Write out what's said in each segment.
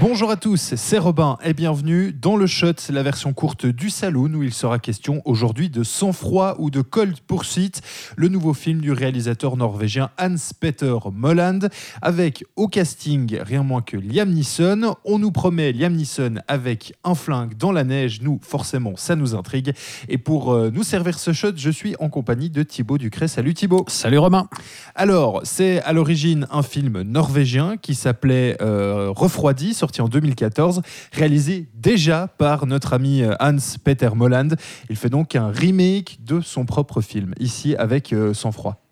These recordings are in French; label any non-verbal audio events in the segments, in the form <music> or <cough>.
Bonjour à tous, c'est Robin et bienvenue dans le Shot, la version courte du Saloon où il sera question aujourd'hui de Sang-froid ou de Cold Pursuit, le nouveau film du réalisateur norvégien Hans-Peter Molland, avec au casting rien moins que Liam Neeson. On nous promet Liam Neeson avec un flingue dans la neige, nous forcément ça nous intrigue. Et pour euh, nous servir ce shot, je suis en compagnie de Thibaut Ducret. Salut Thibaut. Salut Robin. Alors, c'est à l'origine un film norvégien qui s'appelait euh, Refroidi, sorti en 2014, réalisé déjà par notre ami euh, Hans-Peter Molland. Il fait donc un remake de son propre film, ici avec euh, Sang Froid.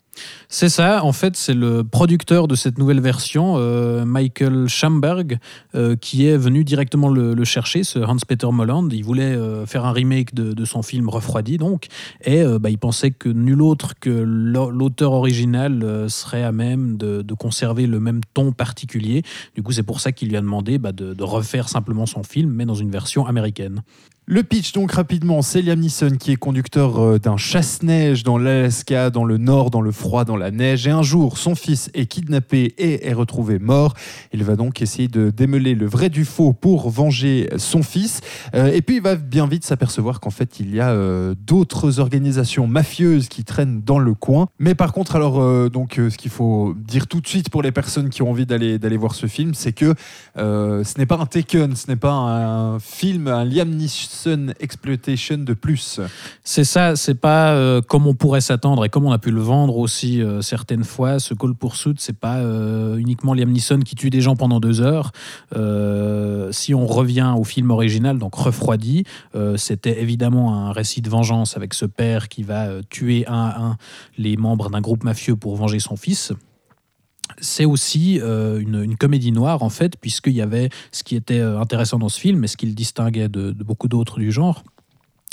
C'est ça, en fait, c'est le producteur de cette nouvelle version, euh, Michael Schamberg, euh, qui est venu directement le, chercher, ce Hans-Peter Molland. Il voulait euh, faire un remake de, son film Refroidi, donc, et bah, il pensait que nul autre que l'auteur original serait à même de, conserver le même ton particulier. Du coup, c'est pour ça qu'il lui a demandé bah, de refaire simplement son film, mais dans une version américaine. Le pitch, donc rapidement, c'est Liam Neeson qui est conducteur euh, d'un chasse-neige dans l'Alaska, dans le nord, dans le froid, dans la neige. Et un jour, son fils est kidnappé et est retrouvé mort. Il va donc essayer de démêler le vrai du faux pour venger son fils. Euh, et puis il va bien vite s'apercevoir qu'en fait, il y a euh, d'autres organisations mafieuses qui traînent dans le coin. Mais par contre, alors, donc, ce qu'il faut dire tout de suite pour les personnes qui ont envie d'aller d'aller voir ce film, c'est que ce n'est pas un Taken, ce n'est pas un film, un Liam Neeson Exploitation de plus. C'est ça, c'est pas euh, comme on pourrait s'attendre et comme on a pu le vendre aussi euh, certaines fois. Ce Call Pursuit, c'est pas euh, uniquement Liam Neeson qui tue des gens pendant deux heures. si on revient au film original, donc Refroidi, c'était évidemment un récit de vengeance avec ce père qui va tuer un à un les membres d'un groupe mafieux pour venger son fils c'est aussi euh, une, comédie noire, en fait, puisqu'il y avait ce qui était euh, intéressant dans ce film, et ce qui le distinguait de, beaucoup d'autres du genre,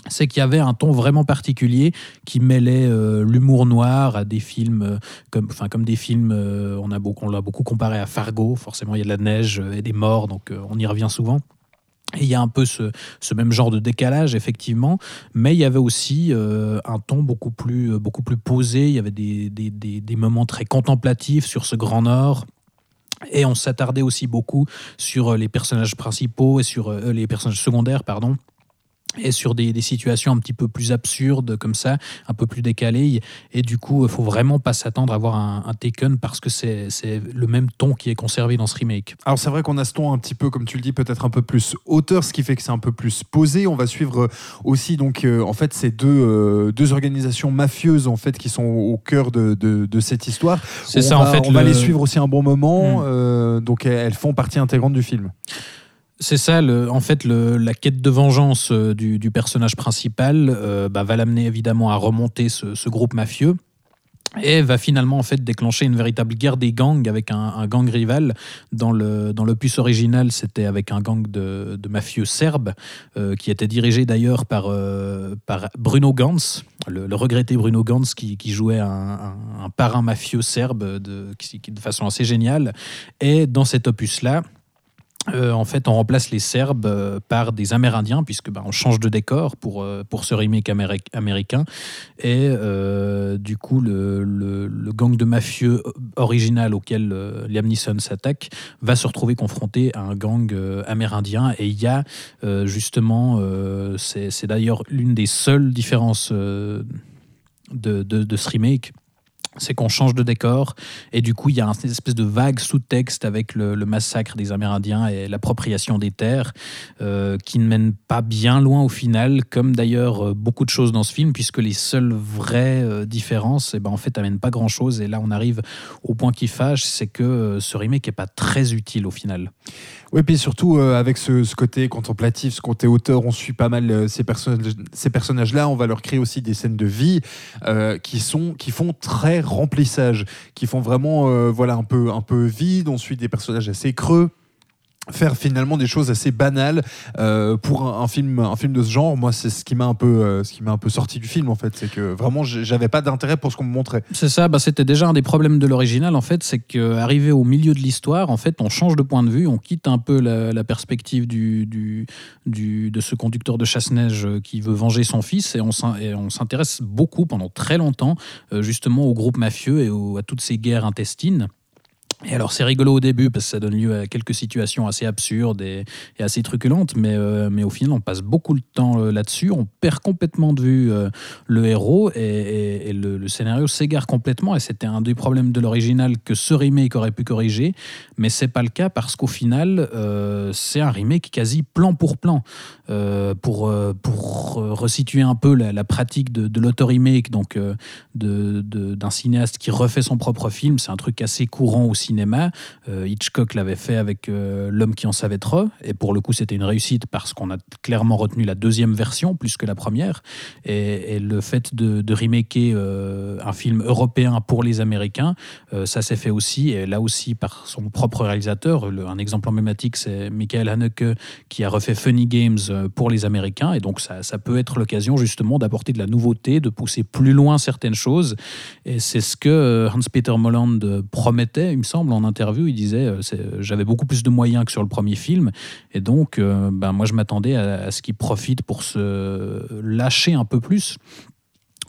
c'est qu'il y avait un ton vraiment particulier qui mêlait euh, l'humour noir à des films comme, comme des films, on l'a beaucoup, beaucoup comparé à Fargo, forcément il y a de la neige et des morts, donc on y revient souvent. Il y a un peu ce, même genre de décalage, effectivement, mais il y avait aussi euh, un ton beaucoup plus, euh, beaucoup plus posé, il y avait des, des, moments très contemplatifs sur ce Grand Nord. Et on s'attardait aussi beaucoup sur euh, les personnages principaux et sur les personnages secondaires, pardon, et sur des, situations un petit peu plus absurdes comme ça, un peu plus décalées. Et du coup, il faut vraiment pas s'attendre à voir un, un Taken parce que c'est le même ton qui est conservé dans ce remake. Alors c'est vrai qu'on a ce ton un petit peu, comme tu le dis, peut-être un peu plus auteur, ce qui fait que c'est un peu plus posé. On va suivre aussi donc euh, en fait ces deux, euh, deux organisations mafieuses en fait qui sont au cœur de, de, cette histoire. C'est ça en fait. On va les suivre aussi un bon moment. Hmm. Euh, donc elles font partie intégrante du film. C'est ça, en fait, la quête de vengeance euh, du, personnage principal euh, bah, va l'amener évidemment à remonter ce, groupe mafieux et va finalement en fait déclencher une véritable guerre des gangs avec un, gang rival. Dans le dans l'opus original, c'était avec un gang de, mafieux serbes euh, qui était dirigé d'ailleurs par Bruno Gans, le, regretté Bruno Gans qui, jouait un, parrain mafieux serbe de, de façon assez géniale. Et dans cet opus là euh, en fait, on remplace les Serbes euh, par des Amérindiens, puisque bah, on change de décor pour, euh, pour ce remake américain. Et du coup, le, le, gang de mafieux original auquel Liam Neeson s'attaque va se retrouver confronté à un gang amérindien. Et il y a justement, c'est d'ailleurs l'une des seules différences de, de, de ce remake c'est qu'on change de décor et du coup il y a une espèce de vague sous-texte avec le, massacre des Amérindiens et l'appropriation des terres euh, qui ne mène pas bien loin au final, comme d'ailleurs euh, beaucoup de choses dans ce film, puisque les seules vraies euh, différences, eh ben, en fait, amènent pas grand-chose. Et là, on arrive au point qui fâche, c'est que ce remake n'est pas très utile au final. Oui, puis surtout avec ce, côté contemplatif, ce côté auteur, on suit pas mal ces, ces personnages-là. On va leur créer aussi des scènes de vie qui sont qui font très remplissage, qui font vraiment euh, voilà un peu un peu vide. On suit des personnages assez creux faire finalement des choses assez banales euh, pour un, film un film de ce genre. Moi c'est ce qui m'a un peu euh, ce qui m'a un peu sorti du film en fait. C'est que vraiment j'avais pas d'intérêt pour ce qu'on me montrait. C'est ça, bah, c'était déjà un des problèmes de l'original en fait, c'est qu'arrivé au milieu de l'histoire, en fait, on change de point de vue, on quitte un peu la, perspective du, du, de ce conducteur de chasse-neige euh, qui veut venger son fils. Et on s'intéresse beaucoup pendant très longtemps justement au groupe mafieux et à toutes ces guerres intestines. Et alors c'est rigolo au début parce que ça donne lieu à quelques situations assez absurdes et, assez truculentes, mais, euh, mais au final on passe beaucoup de temps euh, là-dessus, on perd complètement de vue euh, le héros et, le, scénario s'égare complètement. Et c'était un des problèmes de l'original que ce remake aurait pu corriger, mais c'est pas le cas parce qu'au final c'est un remake quasi plan pour plan. Pour, pour resituer un peu la, pratique de, de l'auto-remake, donc euh, de- de- d'un cinéaste qui refait son propre film, c'est un truc assez courant au Euh, Hitchcock l'avait fait avec euh, L'homme qui en savait trop, et pour le coup c'était une réussite parce qu'on a clairement retenu la deuxième version plus que la première. Et, le fait de, de remaker euh, un film européen pour les Américains, ça s'est fait aussi, et là aussi par son propre réalisateur. Un exemple emblématique, c'est Michael Haneke qui a refait Funny Games pour les Américains. Et donc, ça, peut être l'occasion justement d'apporter de la nouveauté, de pousser plus loin certaines choses. Et c'est ce que Hans-Peter Molland promettait, il me en interview. Il disait euh, c'est- J'avais beaucoup plus de moyens que sur le premier film. Et donc, euh, ben, moi, je m'attendais à, à ce qu'il profite pour se lâcher un peu plus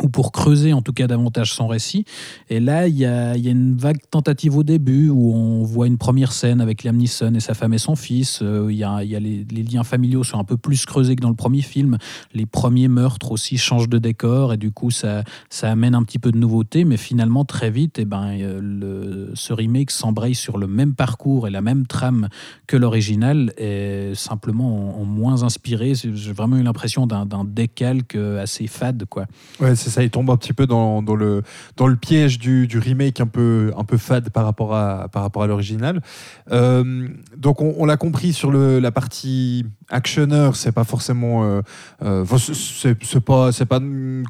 ou pour creuser en tout cas davantage son récit. Et là, il y a, une vague tentative au début où on voit une première scène avec Liam Neeson et sa femme et son fils. Euh, il y a, les, liens familiaux sont un peu plus creusés que dans le premier film. Les premiers meurtres aussi changent de décor et du coup, ça, amène un petit peu de nouveauté. Mais finalement, très vite, eh ben, euh, le, ce remake s'embraye sur le même parcours et la même trame que l'original et simplement en, en moins inspiré. J'ai vraiment eu l'impression d'un décalque assez fade, quoi. Ça, il tombe un petit peu dans, dans le, dans le piège du, du remake un peu, un peu fade par rapport à, par rapport à l'original. Euh, donc, on, on l'a compris sur le, la partie actionneur, c'est pas forcément. euh, euh, c'est- pas, c'est pas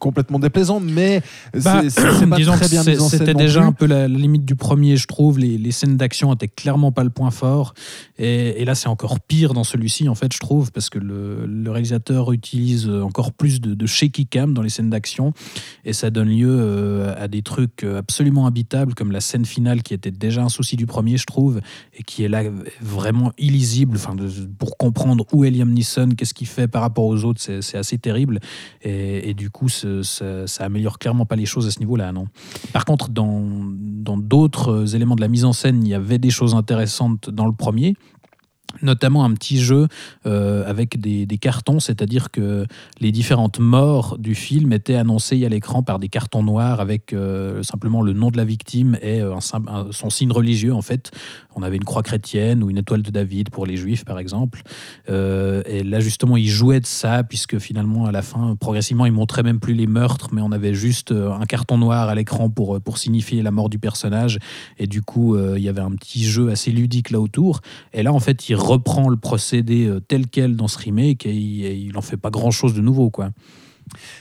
complètement déplaisant, mais Bah, c'est- c'est c'est pas disons très bien mis en scène. C'était déjà plus. un peu la, la limite du premier, je trouve. Les, les scènes d'action étaient clairement pas le point fort. Et, et là, c'est encore pire dans celui-ci, en fait, je trouve, parce que le, le réalisateur utilise encore plus de, de shaky cam dans les scènes d'action. Et ça donne lieu euh, à des trucs absolument habitables, comme la scène finale qui était déjà un souci du premier, je trouve, et qui est là vraiment illisible. Enfin, pour comprendre où est Liam Neeson, qu'est-ce qu'il fait par rapport aux autres, c'est assez terrible. Et, du coup, ça, ça améliore clairement pas les choses à ce niveau-là, non. Par contre, dans dans d'autres éléments de la mise en scène, il y avait des choses intéressantes dans le premier notamment un petit jeu euh, avec des, cartons, c'est-à-dire que les différentes morts du film étaient annoncées à l'écran par des cartons noirs avec euh, simplement le nom de la victime et euh, son signe religieux en fait. On avait une croix chrétienne ou une étoile de David pour les juifs par exemple. Et là justement ils jouaient de ça puisque finalement à la fin progressivement ils montraient même plus les meurtres mais on avait juste un carton noir à l'écran pour, pour signifier la mort du personnage et du coup il y avait un petit jeu assez ludique là autour et là, en fait, il reprend le procédé euh, tel quel dans ce remake et il, et il en fait pas grand chose de nouveau, quoi.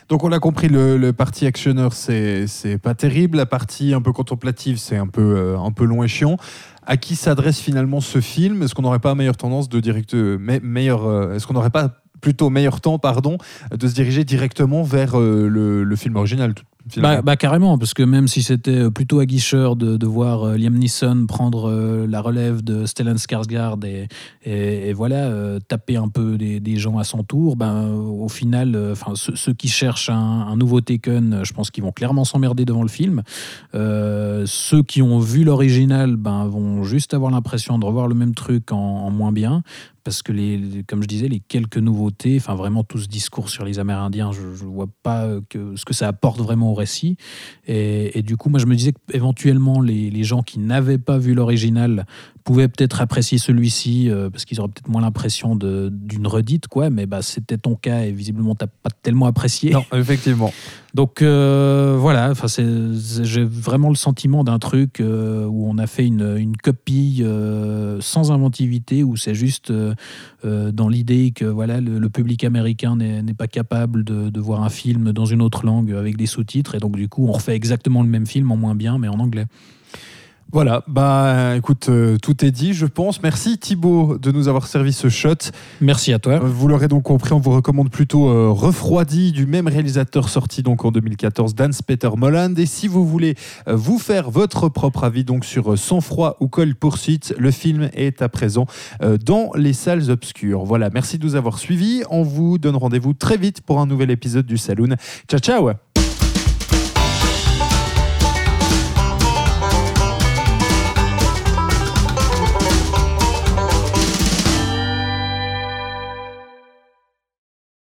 Donc on l'a compris, le, parti actionneur, c'est pas terrible. La partie un peu contemplative, c'est un peu, euh, un peu long et chiant. À qui s'adresse finalement ce film? Est-ce qu'on n'aurait pas meilleure tendance de direct, euh, me- meilleur, Est-ce qu'on n'aurait pas plutôt meilleur temps, pardon, de se diriger directement vers le, film original Bah, bah, carrément, parce que même si c'était plutôt aguicheur de, de voir euh, Liam Neeson prendre euh, la relève de Stellan Skarsgård et, et, voilà, euh, taper un peu des, des gens à son tour, ben, au final, euh, ceux, qui cherchent un, nouveau Taken, euh, je pense qu'ils vont clairement s'emmerder devant le film. Euh, ceux qui ont vu l'original ben, vont juste avoir l'impression de revoir le même truc en moins bien. Parce que, les, comme je disais, les quelques nouveautés, enfin vraiment tout ce discours sur les Amérindiens, je ne vois pas euh, que, ce que ça apporte vraiment au récit. Et, et du coup, moi, je me disais qu'éventuellement, les, les gens qui n'avaient pas vu l'original pouvaient peut-être apprécier celui-ci, euh, parce qu'ils auraient peut-être moins l'impression d'une redite, quoi. Mais bah, c'était ton cas, et visiblement, tu n'as pas tellement apprécié. Non, effectivement. <laughs> Donc euh, voilà, enfin j'ai vraiment le sentiment d'un truc euh, où on a fait une, une copie sans inventivité, où c'est juste dans l'idée que voilà le, le public américain n'est n'est pas capable de, de voir un film dans une autre langue avec des sous-titres, et donc du coup on refait exactement le même film en moins bien, mais en anglais. Voilà, bah écoute, euh, tout est dit, je pense. Merci Thibaut de nous avoir servi ce shot. Merci à toi. Euh, Vous l'aurez donc compris, on vous recommande plutôt euh, Refroidi du même réalisateur sorti donc en 2014, Dan Peter Molland. Et si vous voulez euh, vous faire votre propre avis donc sur Sang froid ou Cold Poursuite, le film est à présent dans les salles obscures. Voilà, merci de nous avoir suivis. On vous donne rendez-vous très vite pour un nouvel épisode du Saloon. Ciao ciao